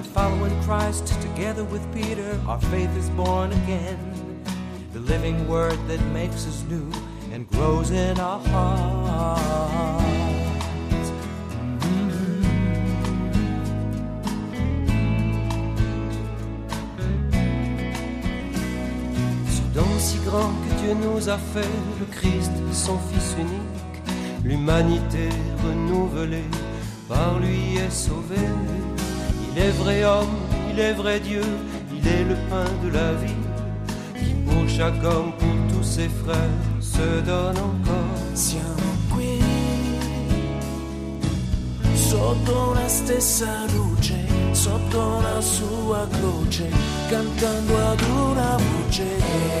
Speaker 1: By following Christ together with Peter, our faith is born again. The living word that makes us new and grows in our hearts. Mm-hmm. Ce don si grand que Dieu nous a fait, le Christ, son Fils unique, l'humanité renouvelée, par lui est sauvée. Il est vrai homme, il est vrai Dieu, il est le pain de la vie, qui pour chaque homme, pour tous ses frères, se donne encore. Siamo qui, sotto la stessa luce, sotto la sua croce, cantando ad una voce.